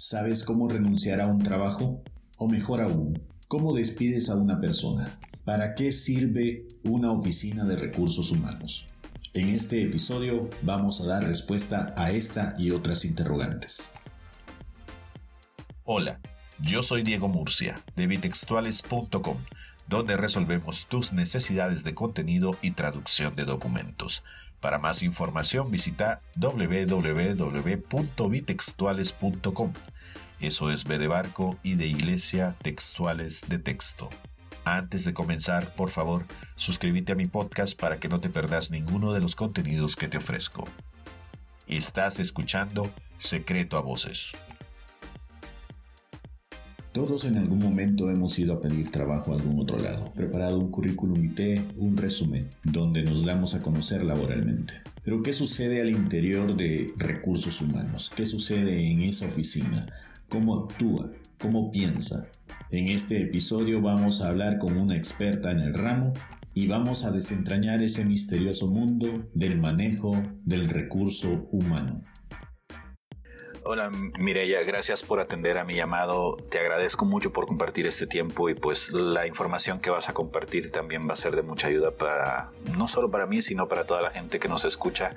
¿Sabes cómo renunciar a un trabajo? O mejor aún, ¿cómo despides a una persona? ¿Para qué sirve una oficina de recursos humanos? En este episodio vamos a dar respuesta a esta y otras interrogantes. Hola, yo soy Diego Murcia de bitextuales.com, donde resolvemos tus necesidades de contenido y traducción de documentos. Para más información visita www.bitextuales.com. Eso es B de barco y de iglesia textuales de texto. Antes de comenzar, por favor, suscríbete a mi podcast para que no te perdas ninguno de los contenidos que te ofrezco. Estás escuchando Secreto a Voces. Todos en algún momento hemos ido a pedir trabajo a algún otro lado, preparado un currículum vitae, un resumen, donde nos damos a conocer laboralmente. Pero ¿qué sucede al interior de recursos humanos? ¿Qué sucede en esa oficina? ¿Cómo actúa? ¿Cómo piensa? En este episodio vamos a hablar con una experta en el ramo y vamos a desentrañar ese misterioso mundo del manejo del recurso humano. Hola Mireya, gracias por atender a mi llamado. Te agradezco mucho por compartir este tiempo y pues la información que vas a compartir también va a ser de mucha ayuda para, no solo para mí, sino para toda la gente que nos escucha,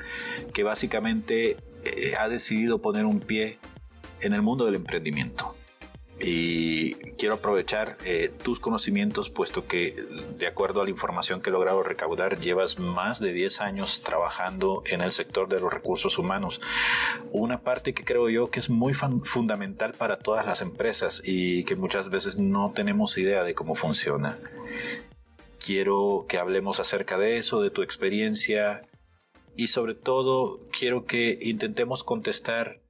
que básicamente eh, ha decidido poner un pie en el mundo del emprendimiento y quiero aprovechar eh, tus conocimientos puesto que de acuerdo a la información que he logrado recaudar llevas más de 10 años trabajando en el sector de los recursos humanos. Una parte que creo yo que es muy fundamental para todas las empresas y que muchas veces no tenemos idea de cómo funciona. Quiero que hablemos acerca de eso de tu experiencia y sobre todo quiero que intentemos contestar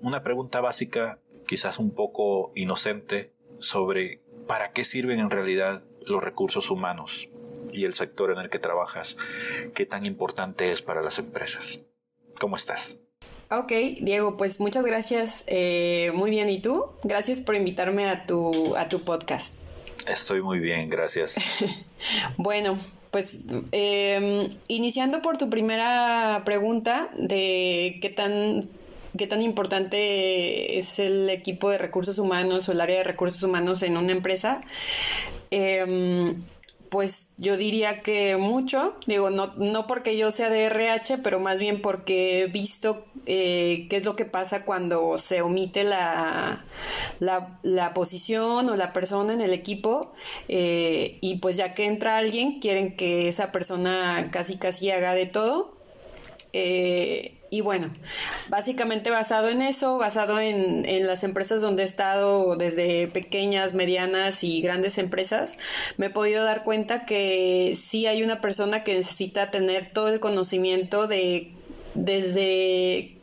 una pregunta básica quizás un poco inocente sobre para qué sirven en realidad los recursos humanos y el sector en el que trabajas, qué tan importante es para las empresas. ¿Cómo estás? Ok, Diego, pues muchas gracias. Eh, muy bien, ¿y tú? Gracias por invitarme a tu, a tu podcast. Estoy muy bien, gracias. bueno, pues em, iniciando por tu primera pregunta de qué tan qué tan importante es el equipo de recursos humanos o el área de recursos humanos en una empresa. Em, pues yo diría que mucho, digo, no, no porque yo sea de RH, pero más bien porque he visto eh, qué es lo que pasa cuando se omite la, la, posición o la persona en el equipo eh, y pues ya que entra alguien, quieren que esa persona casi casi haga de todo. Eh, y bueno, básicamente basado en eso, basado en, en, las empresas donde he estado, desde pequeñas, medianas y grandes empresas, me he podido dar cuenta que sí hay una persona que necesita tener todo el conocimiento de desde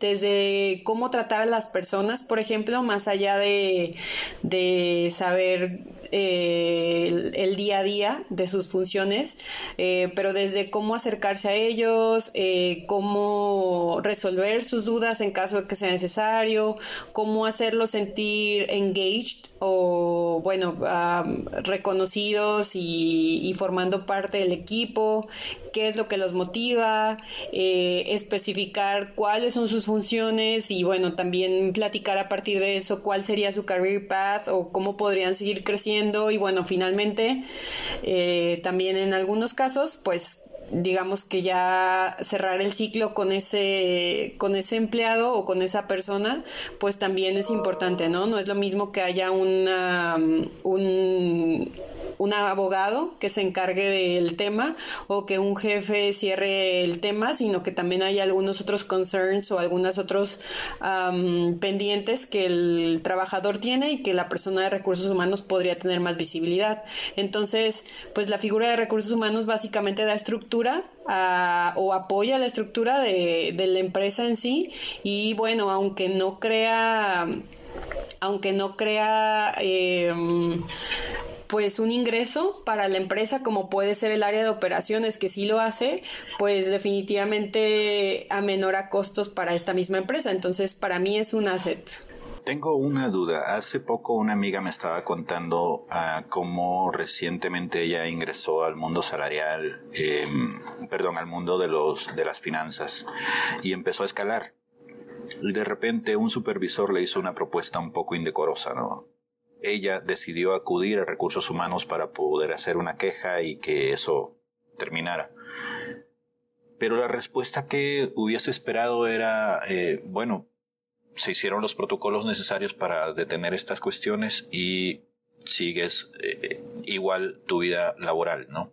desde cómo tratar a las personas, por ejemplo, más allá de, de saber eh, el, día a día de sus funciones, eh, pero desde cómo acercarse a ellos, eh, cómo resolver sus dudas en caso de que sea necesario, cómo hacerlos sentir engaged o, bueno, reconocidos y, formando parte del equipo, qué es lo que los motiva, especificar cuáles son sus funciones y, bueno, también platicar a partir de eso cuál sería su career path o cómo podrían seguir creciendo y bueno, finalmente eh, también en algunos casos pues digamos que ya cerrar el ciclo con ese con ese empleado o con esa persona pues también es importante no no es lo mismo que haya una un un abogado que se encargue del tema o que un jefe cierre el tema, sino que también hay algunos otros concerns o algunos otros pendientes que el trabajador tiene y que la persona de recursos humanos podría tener más visibilidad. Entonces, pues la figura de recursos humanos básicamente da estructura o apoya la estructura de, la empresa en sí y bueno, aunque no crea aunque no crea em, pues un ingreso para la empresa como puede ser el área de operaciones que sí lo hace, pues definitivamente amenora costos para esta misma empresa. Entonces para mí es un asset. Tengo una duda. Hace poco una amiga me estaba contando ah, cómo recientemente ella ingresó al mundo salarial, em, perdón, al mundo de los de las finanzas y empezó a escalar y de repente un supervisor le hizo una propuesta un poco indecorosa, ¿no? Ella decidió acudir a recursos humanos para poder hacer una queja y que eso terminara. Pero la respuesta que hubiese esperado era, eh, bueno, se hicieron los protocolos necesarios para detener estas cuestiones y sigues eh, igual tu vida laboral, ¿no?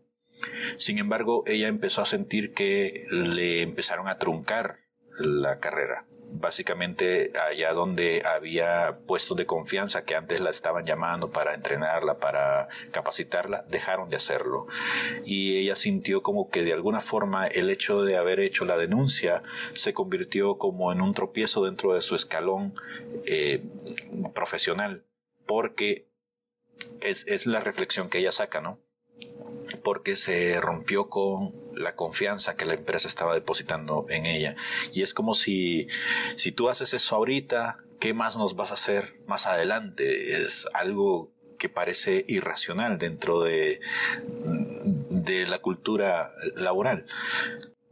Sin embargo, ella empezó a sentir que le empezaron a truncar la carrera básicamente allá donde había puestos de confianza que antes la estaban llamando para entrenarla, para capacitarla, dejaron de hacerlo. Y ella sintió como que de alguna forma el hecho de haber hecho la denuncia se convirtió como en un tropiezo dentro de su escalón eh, profesional, porque es, es la reflexión que ella saca, ¿no? Porque se rompió con la confianza que la empresa estaba depositando en ella. Y es como si, si tú haces eso ahorita, ¿qué más nos vas a hacer más adelante? Es algo que parece irracional dentro de, de la cultura laboral.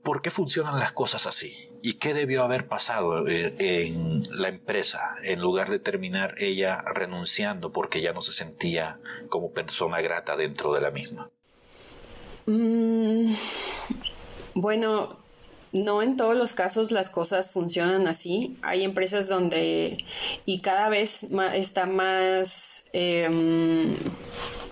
¿Por qué funcionan las cosas así? ¿Y qué debió haber pasado eh, en la empresa en lugar de terminar ella renunciando porque ya no se sentía como persona grata dentro de la misma? Mm, bueno, no en todos los casos las cosas funcionan así. Hay empresas donde y cada vez está más em,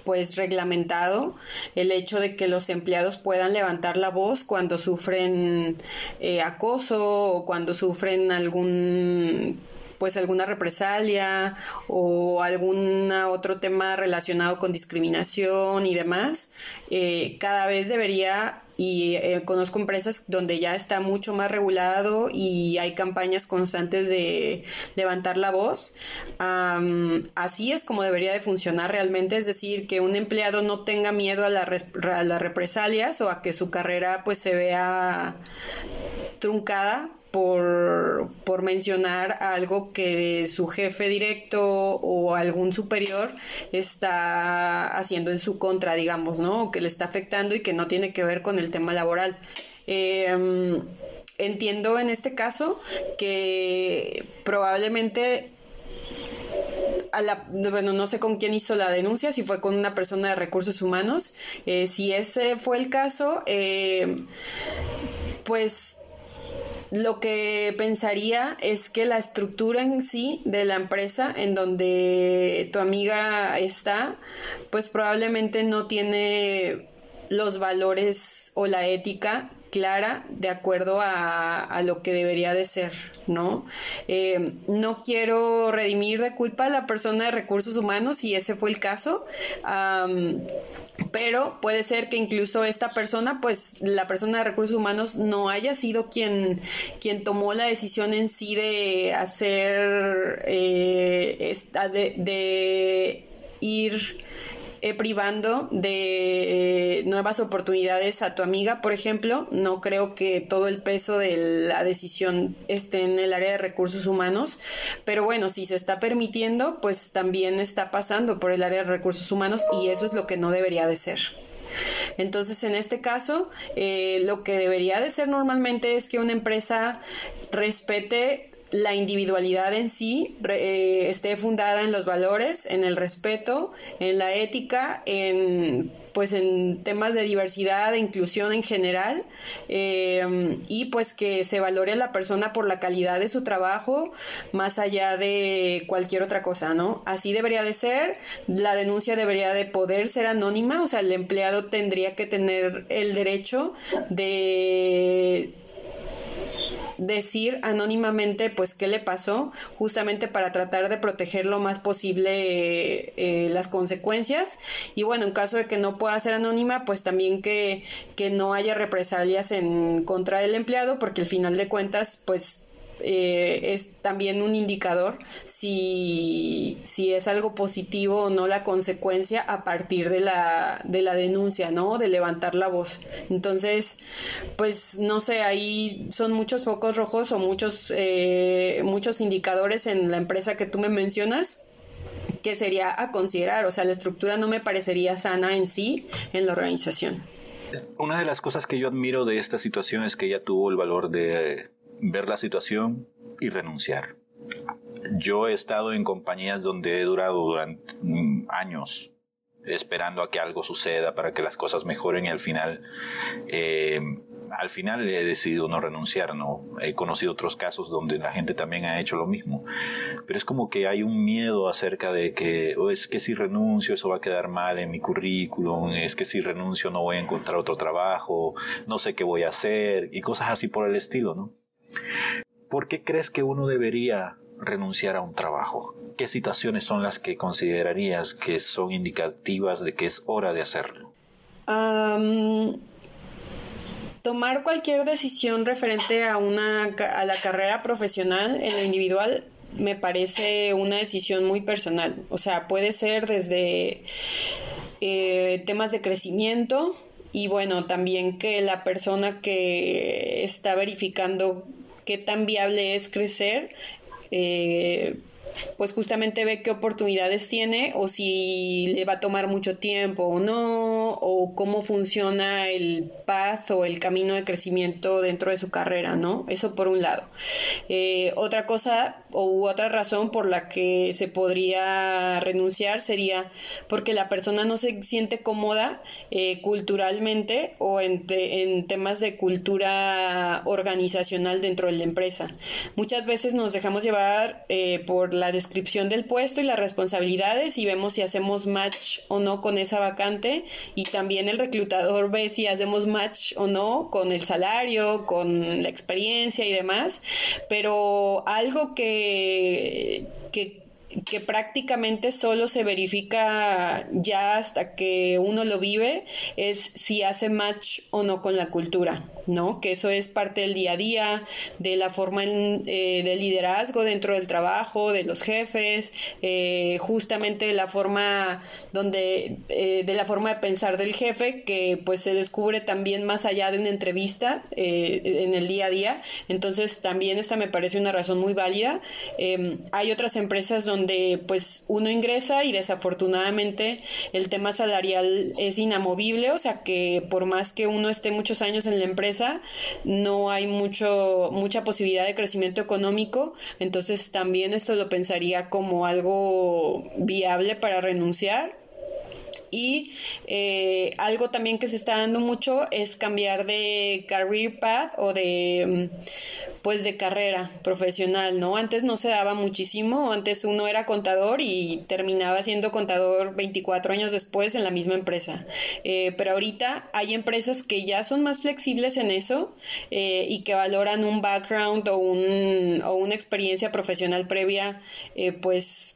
pues reglamentado el hecho de que los empleados puedan levantar la voz cuando sufren eh, acoso o cuando sufren algún pues alguna represalia o algún otro tema relacionado con discriminación y demás, eh, cada vez debería y eh, conozco empresas donde ya está mucho más regulado y hay campañas constantes de levantar la voz. así es como debería de funcionar realmente, es decir, que un empleado no tenga miedo a, a las represalias o a que su carrera pues se vea truncada por, por, mencionar algo que su jefe directo o algún superior está haciendo en su contra, digamos, ¿no? O que le está afectando y que no tiene que ver con el tema laboral. Em, entiendo en este caso que probablemente a la, bueno, no sé con quién hizo la denuncia, si fue con una persona de recursos humanos. Eh, si ese fue el caso, eh, pues lo que pensaría es que la estructura en sí de la empresa en donde tu amiga está, pues probablemente no tiene los valores o la ética clara de acuerdo a, lo que debería de ser, ¿no? Eh, no quiero redimir de culpa a la persona de recursos humanos si ese fue el caso pero puede ser que incluso esta persona, pues la persona de recursos humanos no haya sido quien, quien tomó la decisión en sí de hacer, eh, esta, de, de ir eh, privando de nuevas oportunidades a tu amiga, por ejemplo. No creo que todo el peso de la decisión esté en el área de recursos humanos, pero bueno, si se está permitiendo, pues también está pasando por el área de recursos humanos y eso es lo que no debería de ser. Entonces, en este caso, eh, lo que debería de ser normalmente es que una empresa respete la individualidad en sí eh, esté fundada en los valores, en el respeto, en la ética, en pues en temas de diversidad, e inclusión en general, eh, y pues que se valore a la persona por la calidad de su trabajo, más allá de cualquier otra cosa, ¿no? Así debería de ser, la denuncia debería de poder ser anónima, o sea, el empleado tendría que tener el derecho de decir anónimamente pues qué le pasó, justamente para tratar de proteger lo más posible eh, las consecuencias. Y bueno, en caso de que no pueda ser anónima, pues también que, que no haya represalias en contra del empleado, porque al final de cuentas, pues eh, es también un indicador si, si, es algo positivo o no la consecuencia a partir de la, de la denuncia, ¿no? De levantar la voz. Entonces, pues no sé, ahí son muchos focos rojos o muchos, eh, muchos indicadores en la empresa que tú me mencionas que sería a considerar, o sea, la estructura no me parecería sana en sí en la organización. Una de las cosas que yo admiro de esta situación es que ella tuvo el valor de ver la situación, y renunciar. Yo he estado en compañías donde he durado durante mm, años esperando a que algo suceda para que las cosas mejoren y al final eh, al final he decidido no renunciar, ¿no? He conocido otros casos donde la gente también ha hecho lo mismo. Pero es como que hay un miedo acerca de que, o es que si renuncio eso va a quedar mal en mi currículum, es que si renuncio no voy a encontrar otro trabajo, no sé qué voy a hacer y cosas así por el estilo, ¿no? ¿Por qué crees que uno debería renunciar a un trabajo? ¿Qué situaciones son las que considerarías que son indicativas de que es hora de hacerlo? tomar cualquier decisión referente a, una, a la carrera profesional en lo individual me parece una decisión muy personal. O sea, puede ser desde eh, temas de crecimiento y bueno, también que la persona que está verificando qué tan viable es crecer eh, pues justamente ve qué oportunidades tiene o si le va a tomar mucho tiempo o no, o cómo funciona el path o el camino de crecimiento dentro de su carrera, ¿no? Eso por un lado. Eh, otra cosa o otra razón por la que se podría renunciar sería porque la persona no se siente cómoda eh, culturalmente o en, en temas de cultura organizacional dentro de la empresa. Muchas veces nos dejamos llevar eh, por la descripción del puesto y las responsabilidades y vemos si hacemos match o no con esa vacante y también el reclutador ve si hacemos match o no con el salario, con la experiencia y demás, pero algo que, que prácticamente solo se verifica ya hasta que uno lo vive es si hace match o no con la cultura. ¿No? Que eso es parte del día a día, de la forma eh, de liderazgo dentro del trabajo, de los jefes, eh, justamente de la forma donde, eh, de la forma de pensar del jefe, que pues se descubre también más allá de una entrevista en el día a día. Entonces también esta me parece una razón muy válida. Em, hay otras empresas donde pues uno ingresa y desafortunadamente el tema salarial es inamovible, o sea que por más que uno esté muchos años en la empresa, no hay mucho, mucha posibilidad de crecimiento económico, entonces también esto lo pensaría como algo viable para renunciar y eh, algo también que se está dando mucho es cambiar de career path o de mm, pues de carrera profesional, ¿no? Antes no se daba muchísimo, antes uno era contador y terminaba siendo contador 24 años después en la misma empresa. Eh, pero ahorita hay empresas que ya son más flexibles en eso eh, y que valoran un background o, un, o una experiencia profesional previa pues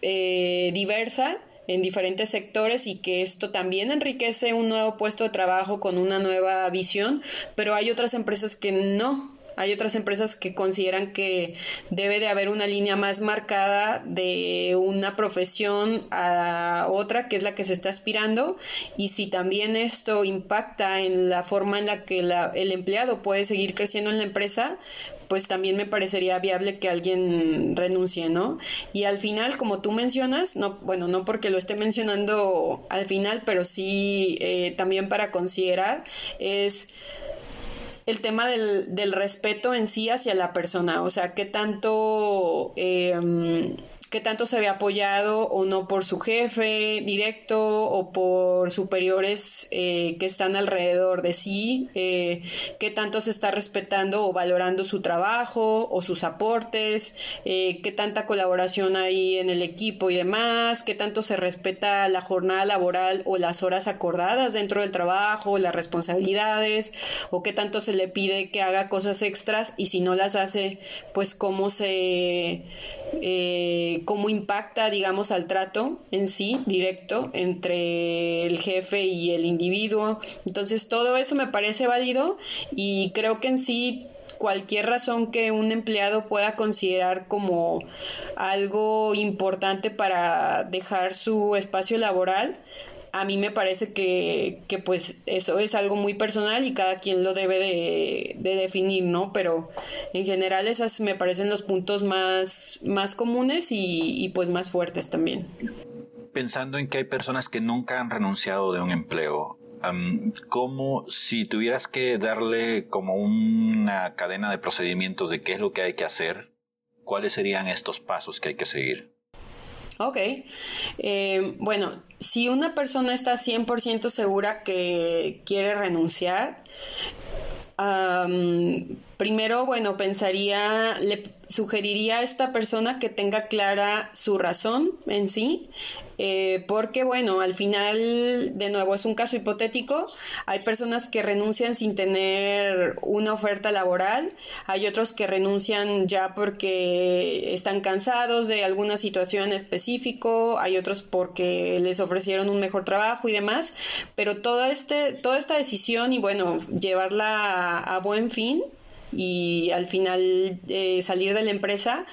diversa en diferentes sectores y que esto también enriquece un nuevo puesto de trabajo con una nueva visión, pero hay otras empresas que no, hay otras empresas que consideran que debe de haber una línea más marcada de una profesión a otra, que es la que se está aspirando, y si también esto impacta en la forma en la que el empleado puede seguir creciendo en la empresa, pues también me parecería viable que alguien renuncie, ¿no? Y al final, como tú mencionas, no, bueno, no porque lo esté mencionando al final, pero sí eh, también para considerar, es el tema del, del, respeto en sí hacia la persona, o sea, qué tanto eh, qué tanto se ve apoyado o no por su jefe directo o por superiores eh, que están alrededor de sí, eh, qué tanto se está respetando o valorando su trabajo o sus aportes, eh, qué tanta colaboración hay en el equipo y demás, qué tanto se respeta la jornada laboral o las horas acordadas dentro del trabajo, las responsabilidades, o qué tanto se le pide que haga cosas extras y si no las hace, pues cómo se eh, cómo impacta, digamos, al trato en sí, directo, entre el jefe y el individuo. Entonces, todo eso me parece válido y creo que en sí cualquier razón que un empleado pueda considerar como algo importante para dejar su espacio laboral, a mí me parece que, que, pues eso es algo muy personal y cada quien lo debe de, definir, ¿no? Pero en general esas me parecen los puntos más, más comunes y, y pues más fuertes también. Pensando en que hay personas que nunca han renunciado de un empleo, como si tuvieras que darle como una cadena de procedimientos de qué es lo que hay que hacer, ¿cuáles serían estos pasos que hay que seguir? Ok, eh, bueno, si una persona está 100% segura que quiere renunciar, primero, bueno, pensaría, le sugeriría a esta persona que tenga clara su razón en sí, eh, porque bueno, al final, de nuevo, es un caso hipotético, hay personas que renuncian sin tener una oferta laboral, hay otros que renuncian ya porque están cansados de alguna situación específico, hay otros porque les ofrecieron un mejor trabajo y demás, pero toda, este, toda esta decisión y bueno, llevarla a, buen fin y al final eh, salir de la empresa,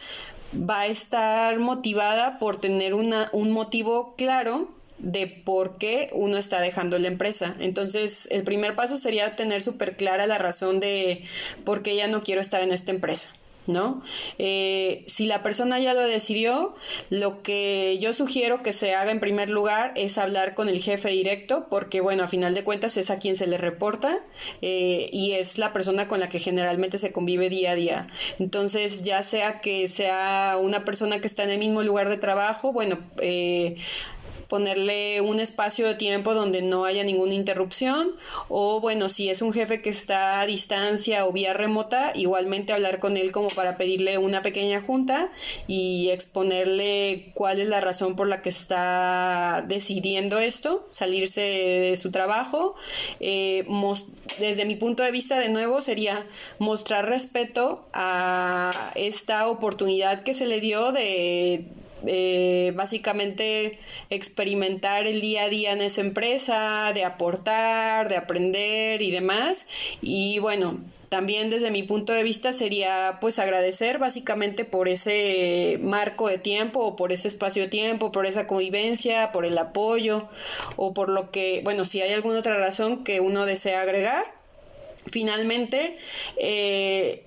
va a estar motivada por tener una, un motivo claro de por qué uno está dejando la empresa. Entonces, el primer paso sería tener súper clara la razón de por qué ya no quiero estar en esta empresa. ¿No? Eh, si la persona ya lo decidió, lo que yo sugiero que se haga en primer lugar es hablar con el jefe directo, porque bueno, a final de cuentas es a quien se le reporta eh, y es la persona con la que generalmente se convive día a día. Entonces, ya sea que sea una persona que está en el mismo lugar de trabajo, bueno, eh, ponerle un espacio de tiempo donde no haya ninguna interrupción o bueno, si es un jefe que está a distancia o vía remota, igualmente hablar con él como para pedirle una pequeña junta y exponerle cuál es la razón por la que está decidiendo esto, salirse de su trabajo. Eh, desde mi punto de vista, de nuevo, sería mostrar respeto a esta oportunidad que se le dio de eh, básicamente experimentar el día a día en esa empresa, de aportar, de aprender y demás. Y bueno, también desde mi punto de vista sería pues agradecer básicamente por ese marco de tiempo o por ese espacio de tiempo, por esa convivencia, por el apoyo o por lo que, bueno, si hay alguna otra razón que uno desea agregar. Finalmente, eh,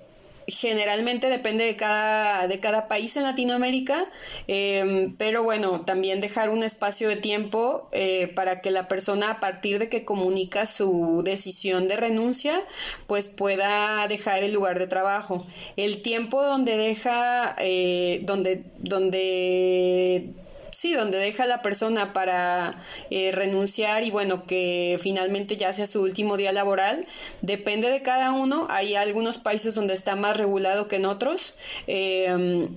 generalmente depende de cada, de cada país en Latinoamérica, em, pero bueno, también dejar un espacio de tiempo eh, para que la persona a partir de que comunica su decisión de renuncia, pues pueda dejar el lugar de trabajo. El tiempo donde deja, eh, donde, donde sí, donde deja la persona para eh, renunciar y bueno, que finalmente ya sea su último día laboral, depende de cada uno. Hay algunos países donde está más regulado que en otros. Eh,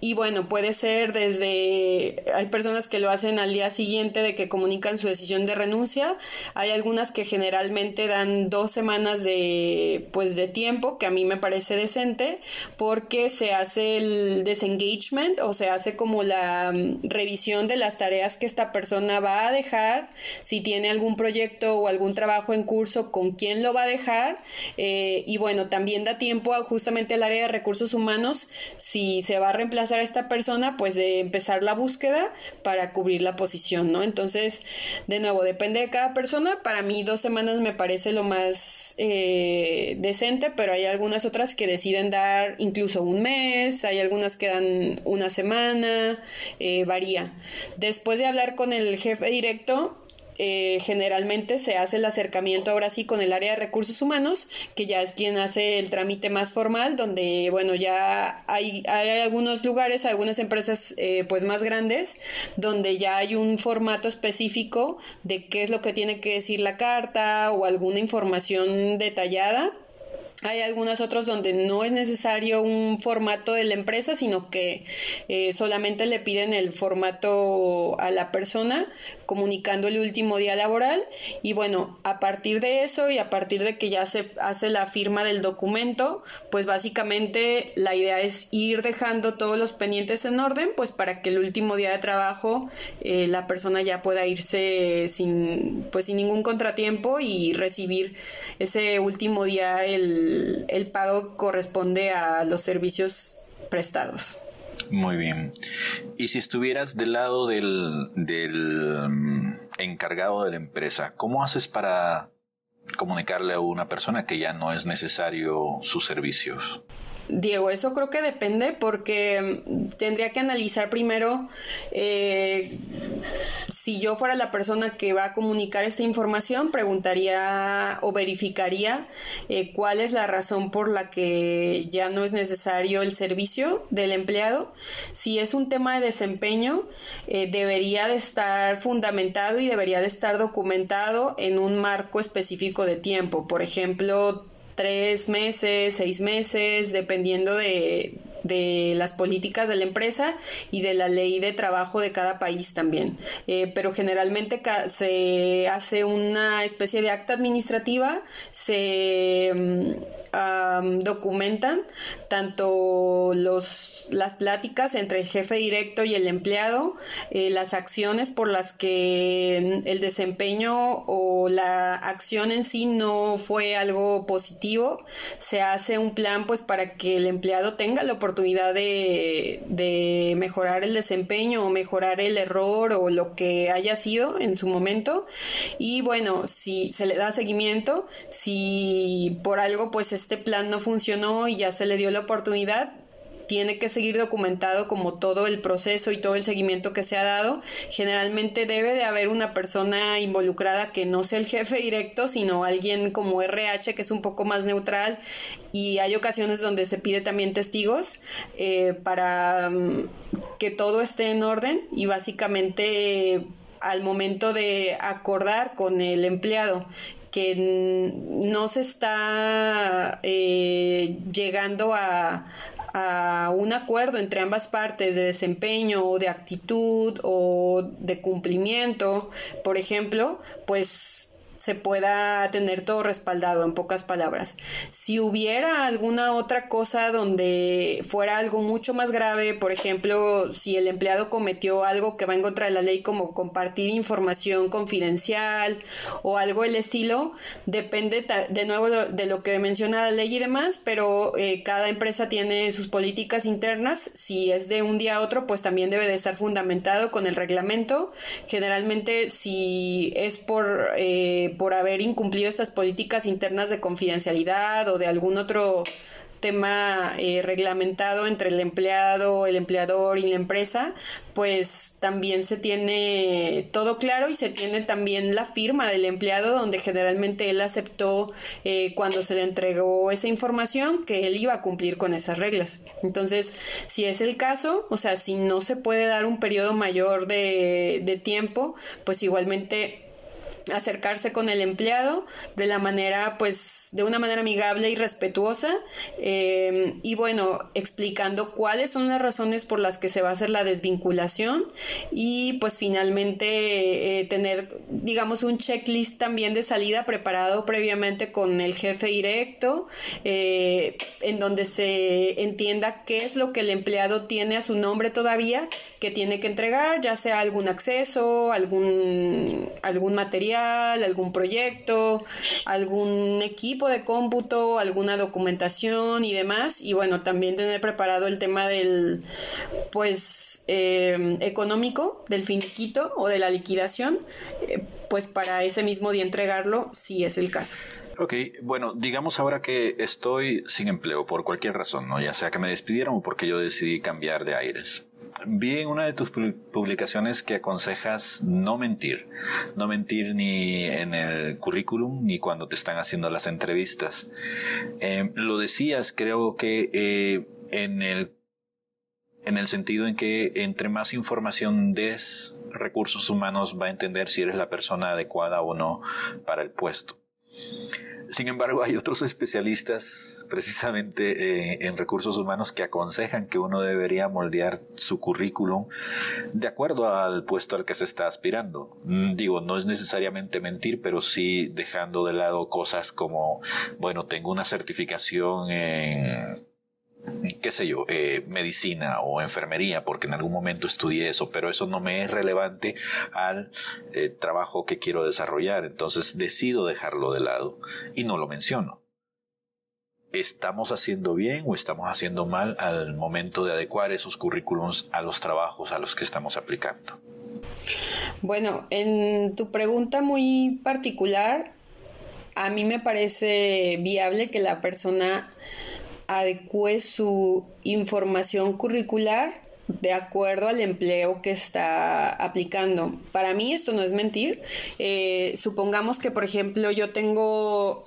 y bueno, puede ser desde, hay personas que lo hacen al día siguiente de que comunican su decisión de renuncia, hay algunas que generalmente dan dos semanas de, pues, de tiempo, que a mí me parece decente, porque se hace el desengagement o se hace como la mm, revisión de las tareas que esta persona va a dejar, si tiene algún proyecto o algún trabajo en curso, con quién lo va a dejar, eh, y bueno, también da tiempo a, justamente al área de recursos humanos, si se va a reemplazar a esta persona, pues de empezar la búsqueda para cubrir la posición, ¿no? Entonces, de nuevo, depende de cada persona. Para mí dos semanas me parece lo más eh, decente, pero hay algunas otras que deciden dar incluso un mes, hay algunas que dan una semana, eh, varía. Después de hablar con el jefe directo, eh, generalmente se hace el acercamiento ahora sí con el área de recursos humanos, que ya es quien hace el trámite más formal, donde, bueno, ya hay, hay algunos lugares, algunas empresas eh, pues más grandes, donde ya hay un formato específico de qué es lo que tiene que decir la carta o alguna información detallada. Hay algunos otros donde no es necesario un formato de la empresa, sino que eh, solamente le piden el formato a la persona comunicando el último día laboral. Y bueno, a partir de eso y a partir de que ya se hace la firma del documento, pues básicamente la idea es ir dejando todos los pendientes en orden, pues para que el último día de trabajo eh, la persona ya pueda irse sin, pues sin ningún contratiempo y recibir ese último día el el, pago corresponde a los servicios prestados. Muy bien. Y si estuvieras del lado del, del mm, encargado de la empresa, ¿cómo haces para comunicarle a una persona que ya no es necesario sus servicios? Diego, eso creo que depende porque tendría que analizar primero eh, si yo fuera la persona que va a comunicar esta información, preguntaría o verificaría eh, cuál es la razón por la que ya no es necesario el servicio del empleado. Si es un tema de desempeño, eh, debería de estar fundamentado y debería de estar documentado en un marco específico de tiempo. Por ejemplo, tres meses, seis meses, dependiendo de, de las políticas de la empresa y de la ley de trabajo de cada país también. Eh, pero generalmente se hace una especie de acta administrativa, se mm, documentan tanto los, las pláticas entre el jefe directo y el empleado, eh, las acciones por las que el desempeño o la acción en sí no fue algo positivo, se hace un plan pues para que el empleado tenga la oportunidad de, de mejorar el desempeño o mejorar el error o lo que haya sido en su momento. Y bueno, si se le da seguimiento, si por algo pues este plan no funcionó y ya se le dio la oportunidad, tiene que seguir documentado como todo el proceso y todo el seguimiento que se ha dado. Generalmente debe de haber una persona involucrada que no sea el jefe directo, sino alguien como RH que es un poco más neutral y hay ocasiones donde se pide también testigos eh, para mm, que todo esté en orden y básicamente al momento de acordar con el empleado que no se está eh, llegando a, a un acuerdo entre ambas partes de desempeño o de actitud o de cumplimiento, por ejemplo, pues se pueda tener todo respaldado, en pocas palabras. Si hubiera alguna otra cosa donde fuera algo mucho más grave, por ejemplo, si el empleado cometió algo que va en contra de la ley, como compartir información confidencial o algo del estilo, depende de nuevo de lo que menciona la ley y demás, pero eh, cada empresa tiene sus políticas internas. Si es de un día a otro, pues también debe de estar fundamentado con el reglamento. Generalmente, si es por eh, por haber incumplido estas políticas internas de confidencialidad o de algún otro tema eh, reglamentado entre el empleado, el empleador y la empresa, pues también se tiene todo claro y se tiene también la firma del empleado donde generalmente él aceptó eh, cuando se le entregó esa información que él iba a cumplir con esas reglas. Entonces, si es el caso, o sea, si no se puede dar un periodo mayor de tiempo, pues igualmente acercarse con el empleado de la manera, pues, de una manera amigable y respetuosa eh, y bueno, explicando cuáles son las razones por las que se va a hacer la desvinculación y pues finalmente eh, tener, digamos, un checklist también de salida preparado previamente con el jefe directo, eh, en donde se entienda qué es lo que el empleado tiene a su nombre todavía, que tiene que entregar, ya sea algún acceso, algún, algún material, algún proyecto, algún equipo de cómputo, alguna documentación y demás. Y bueno, también tener preparado el tema del, pues, eh, económico, del finiquito o de la liquidación, eh, pues para ese mismo día entregarlo, si es el caso. Ok, bueno, digamos ahora que estoy sin empleo por cualquier razón, ¿no? Ya sea que me despidieron o porque yo decidí cambiar de aires vi en una de tus publicaciones que aconsejas no mentir, no mentir ni en el currículum ni cuando te están haciendo las entrevistas. Em, lo decías, creo que eh, en el en el sentido en que entre más información des, recursos humanos va a entender si eres la persona adecuada o no para el puesto. Sin embargo, hay otros especialistas precisamente eh, en recursos humanos que aconsejan que uno debería moldear su currículum de acuerdo al puesto al que se está aspirando. Mm, digo, no es necesariamente mentir, pero sí dejando de lado cosas como, bueno, tengo una certificación en qué sé yo, eh, medicina o enfermería, porque en algún momento estudié eso, pero eso no me es relevante al eh, trabajo que quiero desarrollar, entonces decido dejarlo de lado y no lo menciono. ¿Estamos haciendo bien o estamos haciendo mal al momento de adecuar esos currículums a los trabajos a los que estamos aplicando? Bueno, en tu pregunta muy particular, a mí me parece viable que la persona adecue su información curricular de acuerdo al empleo que está aplicando. Para mí esto no es mentir. Eh, supongamos que, por ejemplo, yo tengo,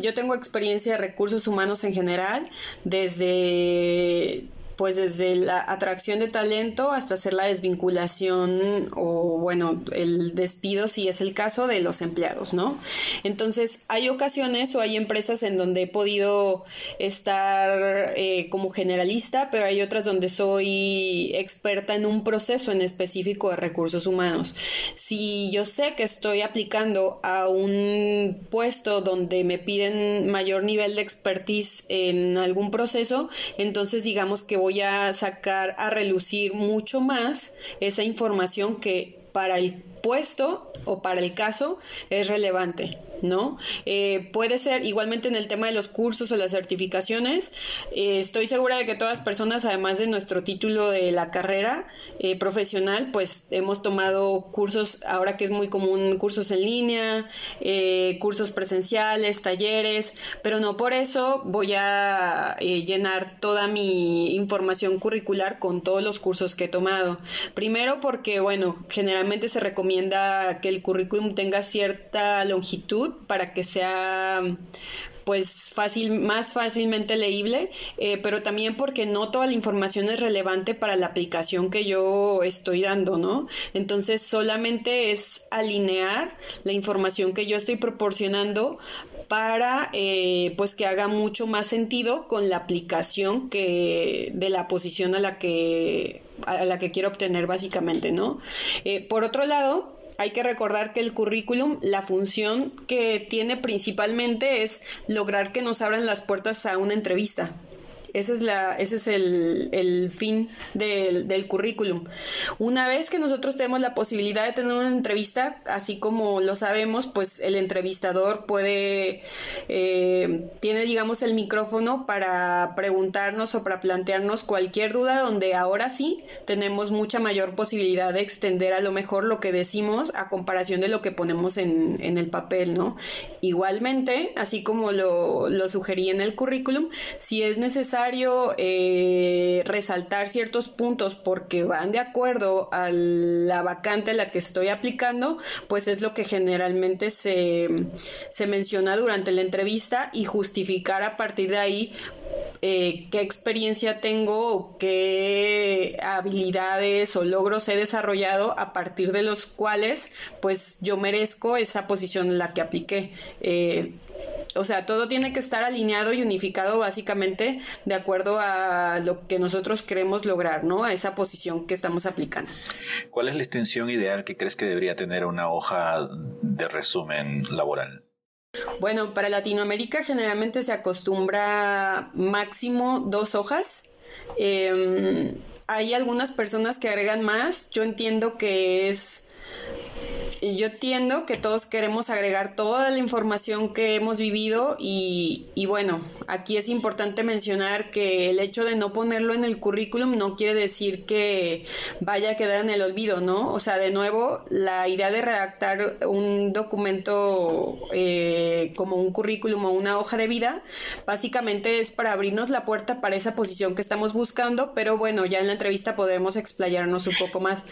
yo tengo experiencia de recursos humanos en general desde pues desde la atracción de talento hasta hacer la desvinculación o bueno, el despido si es el caso de los empleados, ¿no? Entonces hay ocasiones o hay empresas en donde he podido estar eh, como generalista, pero hay otras donde soy experta en un proceso en específico de recursos humanos. Si yo sé que estoy aplicando a un puesto donde me piden mayor nivel de expertise en algún proceso, entonces digamos que voy voy a sacar a relucir mucho más esa información que para el puesto o para el caso es relevante. ¿No? Eh, puede ser igualmente en el tema de los cursos o las certificaciones. Eh, estoy segura de que todas las personas, además de nuestro título de la carrera eh, profesional, pues hemos tomado cursos, ahora que es muy común, cursos en línea, cursos presenciales, talleres, pero no por eso voy a llenar toda mi información curricular con todos los cursos que he tomado. Primero porque, bueno, generalmente se recomienda que el currículum tenga cierta longitud para que sea pues fácil, más fácilmente leíble, eh, pero también porque no toda la información es relevante para la aplicación que yo estoy dando, ¿no? Entonces solamente es alinear la información que yo estoy proporcionando para eh, pues que haga mucho más sentido con la aplicación que de la posición a la que a la que quiero obtener básicamente, ¿no? Eh, por otro lado, hay que recordar que el currículum, la función que tiene principalmente es lograr que nos abran las puertas a una entrevista. Ese es, la, ese es el, fin del, currículum. Una vez que nosotros tenemos la posibilidad de tener una entrevista, así como lo sabemos, pues el entrevistador puede, eh, tiene digamos el micrófono para preguntarnos o para plantearnos cualquier duda donde ahora sí tenemos mucha mayor posibilidad de extender a lo mejor lo que decimos a comparación de lo que ponemos en, el papel, ¿no? Igualmente, así como lo, lo en el currículum, si es necesario eh, resaltar ciertos puntos porque van de acuerdo a la vacante a la que estoy aplicando, pues es lo que generalmente se, se menciona durante la entrevista y justificar a partir de ahí eh, qué experiencia tengo qué habilidades o logros he desarrollado a partir de los cuales pues yo merezco esa posición en la que apliqué. Eh, o sea, todo tiene que estar alineado y unificado básicamente de acuerdo a lo que nosotros queremos lograr, ¿no? A esa posición que estamos aplicando. ¿Cuál es la extensión ideal que crees que debería tener una hoja de resumen laboral? Bueno, para Latinoamérica generalmente se acostumbra máximo dos hojas. Em, hay algunas personas que agregan más. Yo entiendo que es yo entiendo que todos queremos agregar toda la información que hemos vivido y, y, bueno, aquí es importante mencionar que el hecho de no ponerlo en el currículum no quiere decir que vaya a quedar en el olvido, ¿no? O sea, de nuevo, la idea de redactar un documento eh, como un currículum o una hoja de vida, básicamente es para abrirnos la puerta para esa posición que estamos buscando, pero bueno, ya en la entrevista podremos explayarnos un poco más.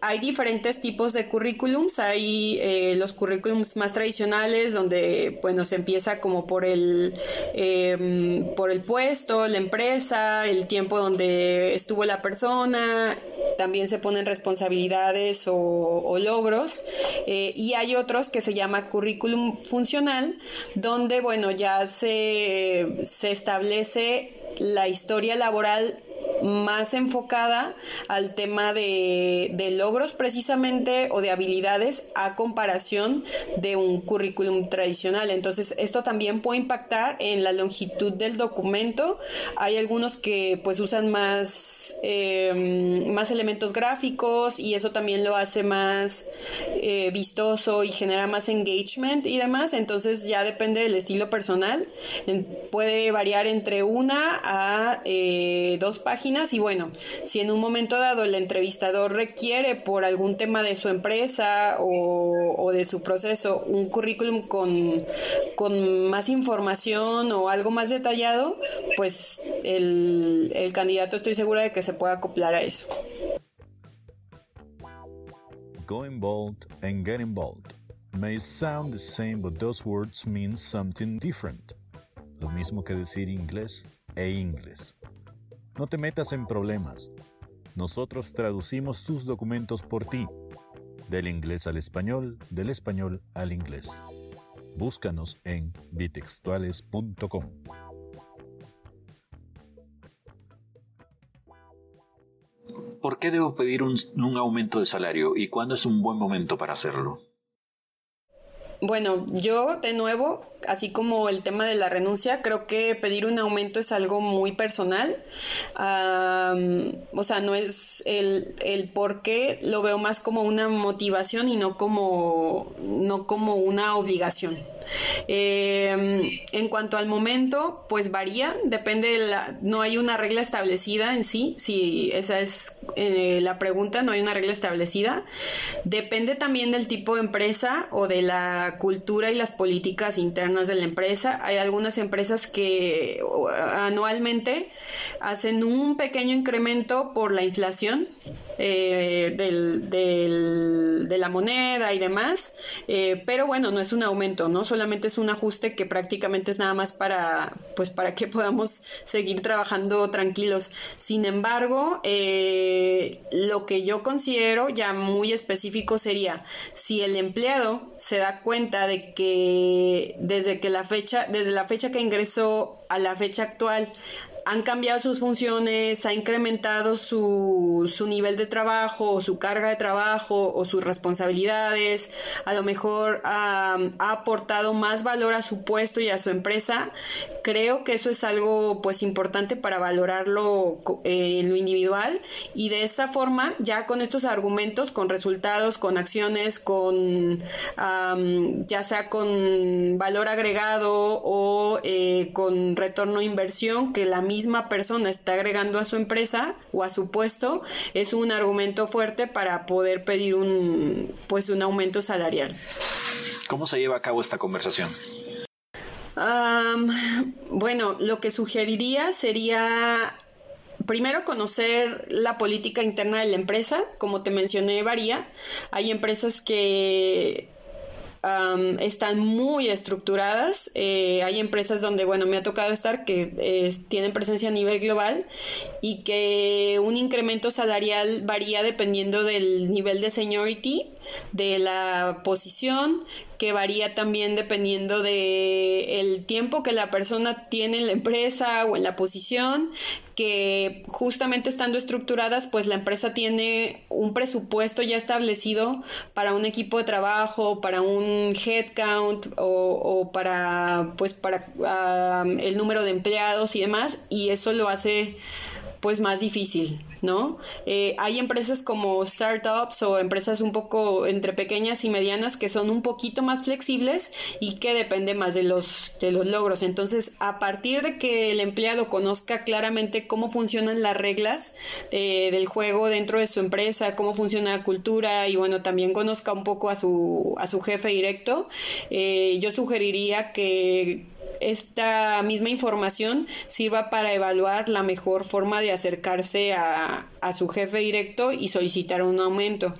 Hay diferentes tipos de currículums hay eh, los currículums más tradicionales donde, bueno, se empieza como por el, em, por el puesto, la empresa, el tiempo donde estuvo la persona, también se ponen responsabilidades o, logros, eh, y hay otros que se llama currículum funcional, donde, bueno, ya se, se establece la historia laboral más enfocada al tema de, logros precisamente o de habilidades a comparación de un currículum tradicional. Entonces, esto también puede impactar en la longitud del documento. Hay algunos que pues usan más, em, más elementos gráficos y eso también lo hace más eh, vistoso y genera más engagement y demás. Entonces, ya depende del estilo personal. puede variar entre una a eh, dos páginas páginas y bueno, si en un momento dado el entrevistador requiere por algún tema de su empresa o, de su proceso un currículum con, con, más información o algo más detallado, pues el, el candidato estoy segura de que se pueda acoplar a eso. Going bold and getting bold may sound the same, but those words mean something different. Lo mismo que decir inglés e inglés. No te metas en problemas. Nosotros traducimos tus documentos por ti, del inglés al español, del español al inglés. Búscanos en bitextuales.com. ¿Por qué debo pedir un, un, aumento de salario y cuándo es un buen momento para hacerlo? Bueno, yo de nuevo, así como el tema de la renuncia, creo que pedir un aumento es algo muy personal. o sea, no es el, el por qué, lo veo más como una motivación y no como, no como una obligación. Eh, en cuanto al momento, pues varía, depende de la, no hay una regla establecida en sí, si esa es eh, la pregunta, no hay una regla establecida. Depende también del tipo de empresa o de la cultura y las políticas internas de la empresa. Hay algunas empresas que anualmente hacen un pequeño incremento por la inflación eh, de la moneda y demás, pero bueno, no es un aumento, ¿no? Solamente es un ajuste que prácticamente es nada más para, pues, para que podamos seguir trabajando tranquilos. Sin embargo, eh, lo que yo considero ya muy específico sería si el empleado se da cuenta de que desde que la fecha, desde la fecha que ingresó a la fecha actual han cambiado sus funciones, ha incrementado su, su nivel de trabajo, o su carga de trabajo o sus responsabilidades, a lo mejor ha aportado más valor a su puesto y a su empresa. Creo que eso es algo pues importante para valorarlo eh, en lo individual y de esta forma ya con estos argumentos, con resultados, con acciones, con ya sea con valor agregado o eh, con retorno inversión que la misma misma persona está agregando a su empresa o a su puesto, es un argumento fuerte para poder pedir un, pues, un aumento salarial. ¿Cómo se lleva a cabo esta conversación? bueno, lo que sugeriría sería primero conocer la política interna de la empresa, como te mencioné, varía. Hay empresas que están muy estructuradas. Eh, hay empresas donde, bueno, me ha tocado estar que tienen presencia a nivel global y que un incremento salarial varía dependiendo del nivel de seniority de la posición, que varía también dependiendo de el tiempo que la persona tiene en la empresa o en la posición, que justamente estando estructuradas, pues la empresa tiene un presupuesto ya establecido para un equipo de trabajo, para un headcount o, o para pues para el número de empleados y demás, y eso lo hace pues más difícil, ¿no? Eh, hay empresas como startups o empresas un poco entre pequeñas y medianas que son un poquito más flexibles y que depende más de los, de los logros. Entonces, a partir de que el empleado conozca claramente cómo funcionan las reglas eh, del juego dentro de su empresa, cómo funciona la cultura y bueno, también conozca un poco a su, a su jefe directo, eh, yo sugeriría que esta misma información sirva para evaluar la mejor forma de acercarse a, su jefe directo y solicitar un aumento.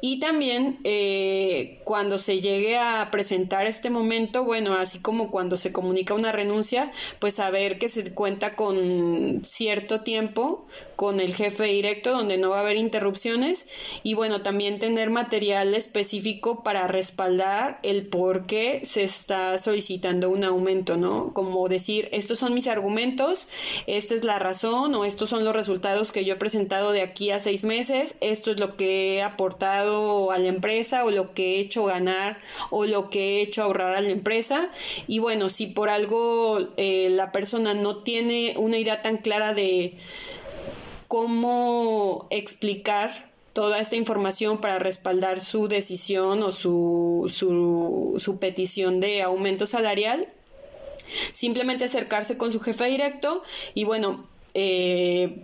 Y también eh, cuando se llegue a presentar este momento, bueno, así como cuando se comunica una renuncia, pues saber que se cuenta con cierto tiempo con el jefe directo donde no va a haber interrupciones y bueno, también tener material específico para respaldar el por qué se está solicitando un aumento, ¿no? Como decir, estos son mis argumentos, esta es la razón o estos son los resultados que yo he presentado de aquí a seis meses, esto es lo que he aportado a la empresa o lo que he hecho ganar o lo que he hecho ahorrar a la empresa y bueno, si por algo eh, la persona no tiene una idea tan clara de cómo explicar toda esta información para respaldar su decisión o su, su, petición de aumento salarial. Simplemente acercarse con su jefe directo y bueno, eh,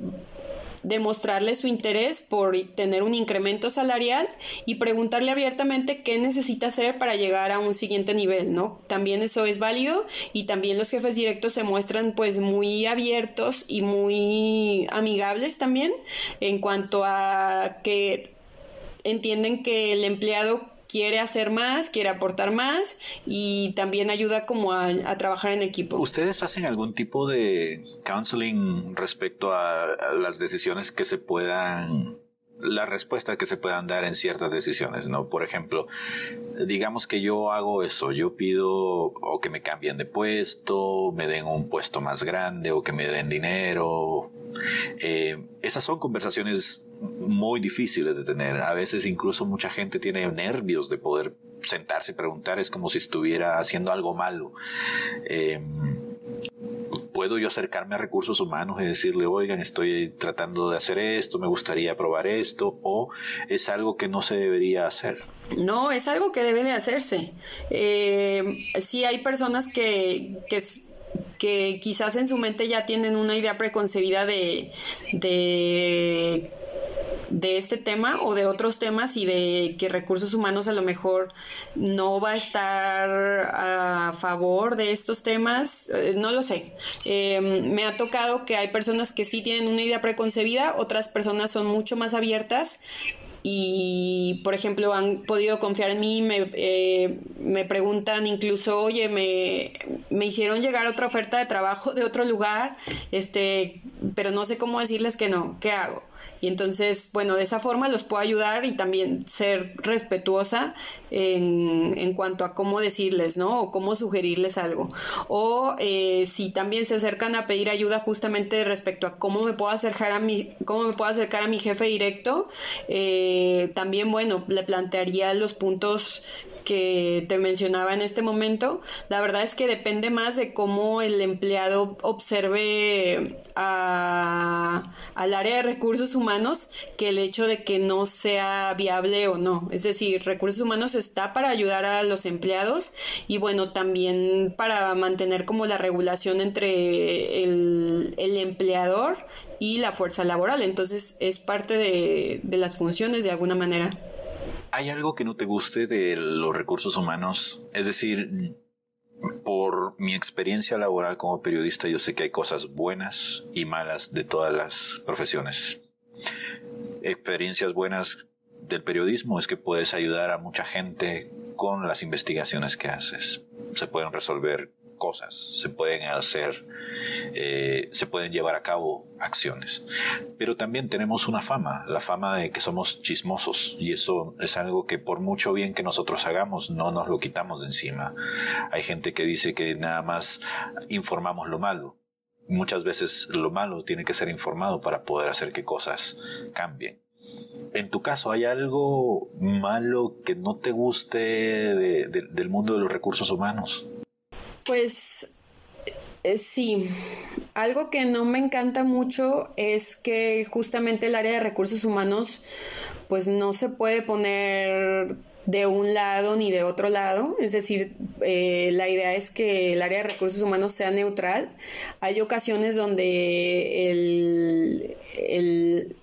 demostrarle su interés por tener un incremento salarial y preguntarle abiertamente qué necesita hacer para llegar a un siguiente nivel, ¿no? También eso es válido y también los jefes directos se muestran pues muy abiertos y muy amigables también en cuanto a que entienden que el empleado quiere hacer más, quiere aportar más y también ayuda como a, trabajar en equipo. ¿Ustedes hacen algún tipo de counseling respecto a, las decisiones que se puedan la respuesta que se puedan dar en ciertas decisiones, ¿no? Por ejemplo, digamos que yo hago eso, yo pido o que me cambien de puesto, me den un puesto más grande o que me den dinero. Eh, esas son conversaciones muy difíciles de tener. A veces incluso mucha gente tiene nervios de poder sentarse y preguntar, es como si estuviera haciendo algo malo. Eh, ¿Puedo yo acercarme a recursos humanos y decirle, oigan, estoy tratando de hacer esto, me gustaría probar esto? ¿O es algo que no se debería hacer? No, es algo que debe de hacerse. Eh, sí hay personas que, que quizás en su mente ya tienen una idea preconcebida de de este tema o de otros temas y de que recursos humanos a lo mejor no va a estar a favor de estos temas, eh, no lo sé. Em, me ha tocado que hay personas que sí tienen una idea preconcebida, otras personas son mucho más abiertas y, por ejemplo, han podido confiar en mí, me, eh, me preguntan incluso, oye, me, me, hicieron llegar otra oferta de trabajo de otro lugar, este, pero no sé cómo decirles que no, ¿qué hago? Y entonces, bueno, de esa forma los puedo ayudar y también ser respetuosa en, en cuanto a cómo decirles, ¿no? O cómo sugerirles algo. O eh, si también se acercan a pedir ayuda justamente respecto a cómo me puedo acercar a mi, cómo me puedo acercar a mi jefe directo, eh, también, bueno, le plantearía los puntos que te mencionaba en este momento, la verdad es que depende más de cómo el empleado observe al área de recursos humanos que el hecho de que no sea viable o no. Es decir, recursos humanos está para ayudar a los empleados y bueno, también para mantener como la regulación entre el, empleador y la fuerza laboral. Entonces es parte de, de las funciones de alguna manera. ¿Hay algo que no te guste de los recursos humanos? Es decir, por mi experiencia laboral como periodista, yo sé que hay cosas buenas y malas de todas las profesiones. Experiencias buenas del periodismo es que puedes ayudar a mucha gente con las investigaciones que haces. Se pueden resolver cosas, se pueden hacer, eh, se pueden llevar a cabo acciones. Pero también tenemos una fama, la fama de que somos chismosos y eso es algo que por mucho bien que nosotros hagamos no nos lo quitamos de encima. Hay gente que dice que nada más informamos lo malo. Muchas veces lo malo tiene que ser informado para poder hacer que cosas cambien. En tu caso, ¿hay algo malo que no te guste del mundo de los recursos humanos? Pues eh, sí, algo que no me encanta mucho es que justamente el área de recursos humanos pues no se puede poner de un lado ni de otro lado, es decir, eh, la idea es que el área de recursos humanos sea neutral. Hay ocasiones donde el, el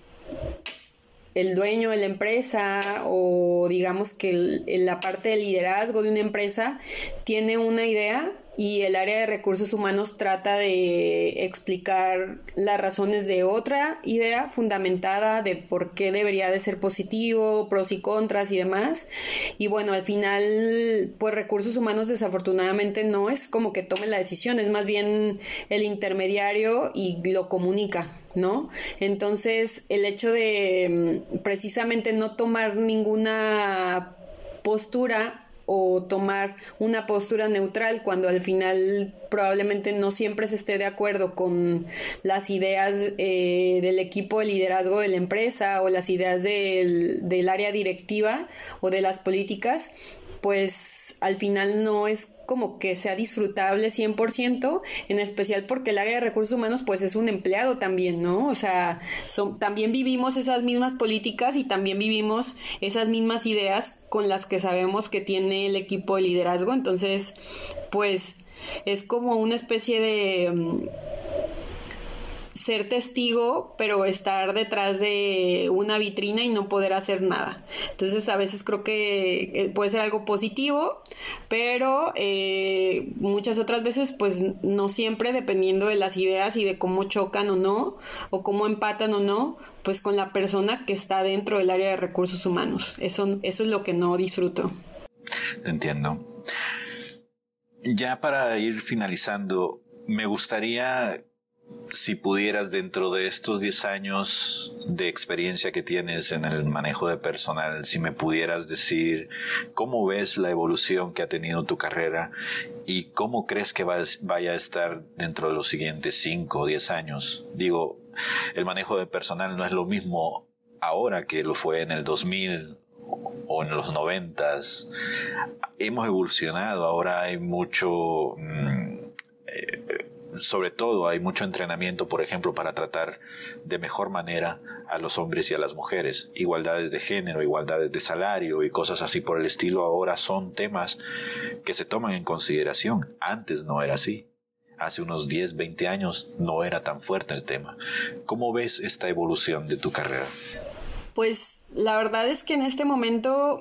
el dueño de la empresa o digamos que la parte de liderazgo de una empresa tiene una idea y el área de recursos humanos trata de explicar las razones de otra idea fundamentada de por qué debería de ser positivo, pros y contras y demás. Y bueno, al final, pues recursos humanos desafortunadamente no es como que tome la decisión, es más bien el intermediario y lo comunica. ¿no? Entonces, el hecho de mm, precisamente no tomar ninguna postura o tomar una postura neutral cuando al final probablemente no siempre se esté de acuerdo con las ideas eh, del equipo de liderazgo de la empresa o las ideas del, del área directiva o de las políticas, pues al final no es como que sea disfrutable 100%, en especial porque el área de recursos humanos pues es un empleado también, ¿no? O sea, también vivimos esas mismas políticas y también vivimos esas mismas ideas con las que sabemos que tiene el equipo de liderazgo, entonces pues es como una especie de... Ser testigo, pero estar detrás de una vitrina y no poder hacer nada. Entonces a veces creo que eh, puede ser algo positivo, pero eh, muchas otras veces pues no siempre dependiendo de las ideas y de cómo chocan o no, o cómo empatan o no, pues con la persona que está dentro del área de recursos humanos. Eso, eso es lo que no disfruto. Entiendo. Ya para ir finalizando, me gustaría si pudieras dentro de estos 10 años de experiencia que tienes en el manejo de personal, si me pudieras decir cómo ves la evolución que ha tenido tu carrera y cómo crees que vaya a estar dentro de los siguientes 5 o 10 años. Digo, el manejo de personal no es lo mismo ahora que lo fue en el 2000 o en los 90. Hemos evolucionado, ahora hay mucho... Mm, eh, sobre todo hay mucho entrenamiento, por ejemplo, para tratar de mejor manera a los hombres y a las mujeres. Igualdades de género, igualdades de salario y cosas así por el estilo ahora son temas que se toman en consideración. Antes no era así. Hace unos 10, 20 años no era tan fuerte el tema. ¿Cómo ves esta evolución de tu carrera? Pues la verdad es que en este momento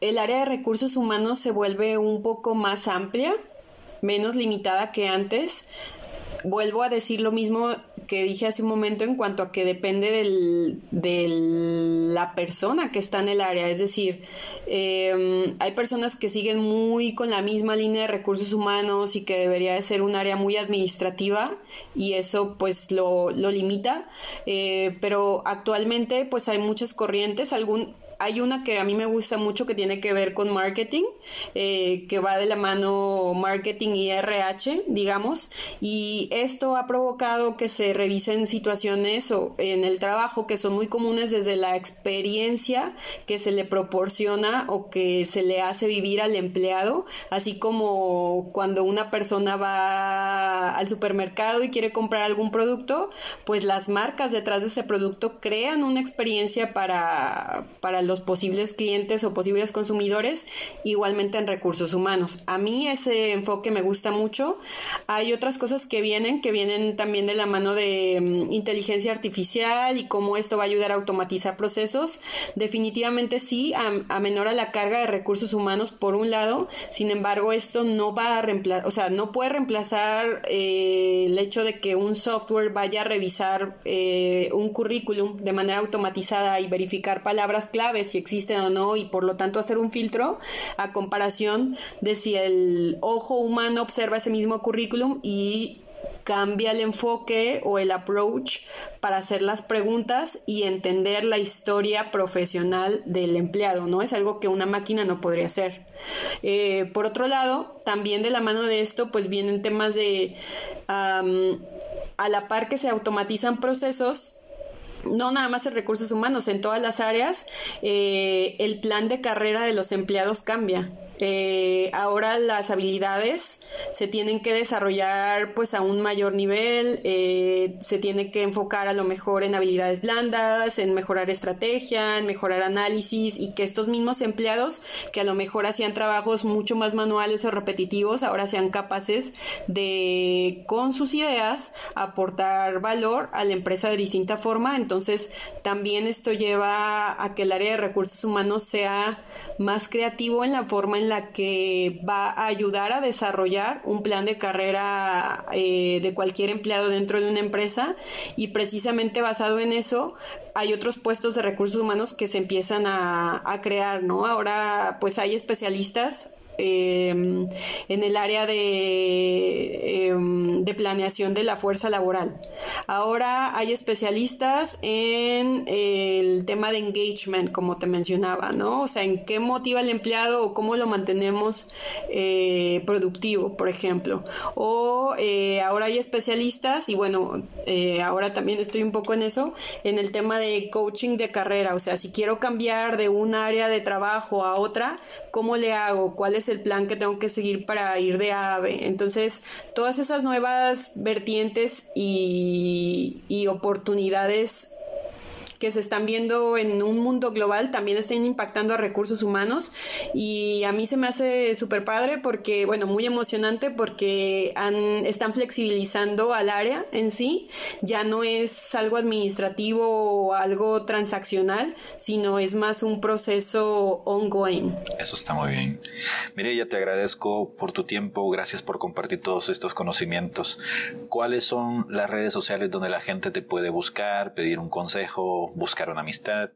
el área de recursos humanos se vuelve un poco más amplia menos limitada que antes. Vuelvo a decir lo mismo que dije hace un momento en cuanto a que depende de la persona que está en el área. Es decir, em, hay personas que siguen muy con la misma línea de recursos humanos y que debería de ser un área muy administrativa y eso pues lo, limita. Eh, pero actualmente pues hay muchas corrientes. Algún, hay una que a mí me gusta mucho que tiene que ver con marketing, eh, que va de la mano marketing y RH, digamos, y esto ha provocado que se revisen situaciones o en el trabajo que son muy comunes desde la experiencia que se le proporciona o que se le hace vivir al empleado, así como cuando una persona va al supermercado y quiere comprar algún producto, pues las marcas detrás de ese producto crean una experiencia para, para los posibles clientes o posibles consumidores, igualmente en recursos humanos. A mí ese enfoque me gusta mucho. Hay otras cosas que vienen, que vienen también de la mano de mm, inteligencia artificial y cómo esto va a ayudar a automatizar procesos. Definitivamente sí, a, menor a la carga de recursos humanos por un lado, sin embargo esto no va a reemplazar, o sea, no puede reemplazar eh, el hecho de que un software vaya a revisar eh, un currículum de manera automatizada y verificar palabras clave si existen o no y por lo tanto hacer un filtro a comparación de si el ojo humano observa ese mismo currículum y cambia el enfoque o el approach para hacer las preguntas y entender la historia profesional del empleado, ¿no? Es algo que una máquina no podría hacer. Eh, por otro lado, también de la mano de esto, pues vienen temas de, a la par que se automatizan procesos, no nada más en recursos humanos, en todas las áreas, eh, el plan de carrera de los empleados cambia. Eh, ahora las habilidades se tienen que desarrollar pues a un mayor nivel, eh, se tiene que enfocar a lo mejor en habilidades blandas, en mejorar estrategia, en mejorar análisis y que estos mismos empleados que a lo mejor hacían trabajos mucho más manuales o repetitivos ahora sean capaces de con sus ideas aportar valor a la empresa de distinta forma. Entonces también esto lleva a que el área de recursos humanos sea más creativo en la forma en la que va a ayudar a desarrollar un plan de carrera eh, de cualquier empleado dentro de una empresa y precisamente basado en eso hay otros puestos de recursos humanos que se empiezan a, a crear, ¿no? Ahora pues hay especialistas Em, en el área de, em, de, planeación de la fuerza laboral. Ahora hay especialistas en el tema de engagement, como te mencionaba, ¿no? O sea, en qué motiva al empleado o cómo lo mantenemos eh, productivo, por ejemplo. O eh, ahora hay especialistas, y bueno, eh, ahora también estoy un poco en eso, en el tema de coaching de carrera. O sea, si quiero cambiar de un área de trabajo a otra, ¿cómo le hago? ¿Cuál es el plan que tengo que seguir para ir de AVE. Entonces, todas esas nuevas vertientes y oportunidades que se están viendo en un mundo global también estén impactando a recursos humanos y a mí se me hace súper padre porque, bueno, muy emocionante porque han, están flexibilizando al área en sí, ya no es algo administrativo o algo transaccional, sino es más un proceso ongoing. Eso está muy bien. ya te agradezco por tu tiempo, gracias por compartir todos estos conocimientos. ¿Cuáles son las redes sociales donde la gente te puede buscar, pedir un consejo, buscar una amistad?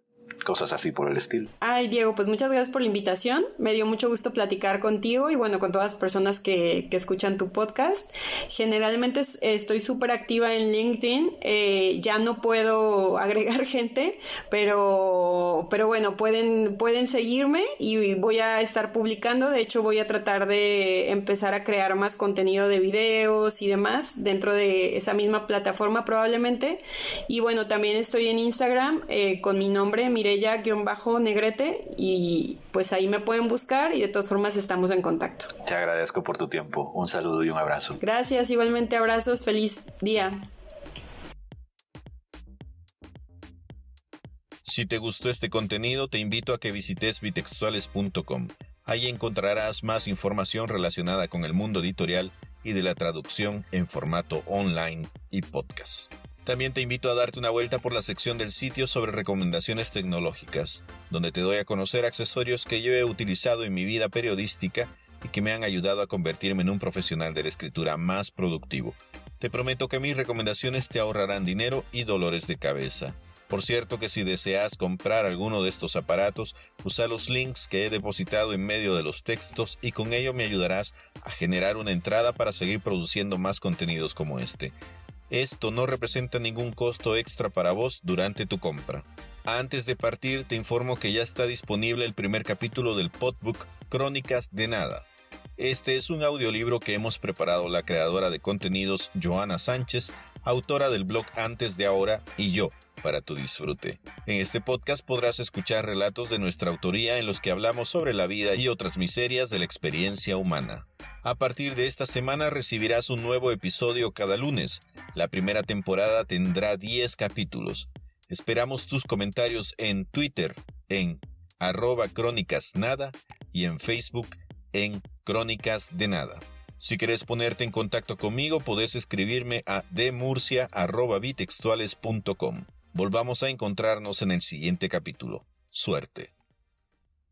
Cosas así por el estilo. Ay, Diego, pues muchas gracias por la invitación. Me dio mucho gusto platicar contigo y bueno, con todas las personas que, que escuchan tu podcast. Generalmente estoy súper activa en LinkedIn. Eh, ya no puedo agregar gente, pero, pero bueno, pueden, pueden seguirme y voy a estar publicando. De hecho, voy a tratar de empezar a crear más contenido de videos y demás dentro de esa misma plataforma probablemente. Y bueno, también estoy en Instagram eh, con mi nombre, Mire bajo negrete y pues ahí me pueden buscar y de todas formas estamos en contacto. Te agradezco por tu tiempo. Un saludo y un abrazo. Gracias, igualmente abrazos. Feliz día. Si te gustó este contenido, te invito a que visites bitextuales.com. Ahí encontrarás más información relacionada con el mundo editorial y de la traducción en formato online y podcast. También te invito a darte una vuelta por la sección del sitio sobre recomendaciones tecnológicas, donde te doy a conocer accesorios que yo he utilizado en mi vida periodística y que me han ayudado a convertirme en un profesional de la escritura más productivo. Te prometo que mis recomendaciones te ahorrarán dinero y dolores de cabeza. Por cierto que si deseas comprar alguno de estos aparatos, usa los links que he depositado en medio de los textos y con ello me ayudarás a generar una entrada para seguir produciendo más contenidos como este. Esto no representa ningún costo extra para vos durante tu compra. Antes de partir te informo que ya está disponible el primer capítulo del podbook Crónicas de Nada. Este es un audiolibro que hemos preparado la creadora de contenidos Joana Sánchez, autora del blog Antes de Ahora y yo, para tu disfrute. En este podcast podrás escuchar relatos de nuestra autoría en los que hablamos sobre la vida y otras miserias de la experiencia humana. A partir de esta semana recibirás un nuevo episodio cada lunes. La primera temporada tendrá 10 capítulos. Esperamos tus comentarios en Twitter en arroba crónicas nada y en Facebook en crónicas de nada. Si quieres ponerte en contacto conmigo, podés escribirme a demurcia.bitextuales.com. Volvamos a encontrarnos en el siguiente capítulo. Suerte.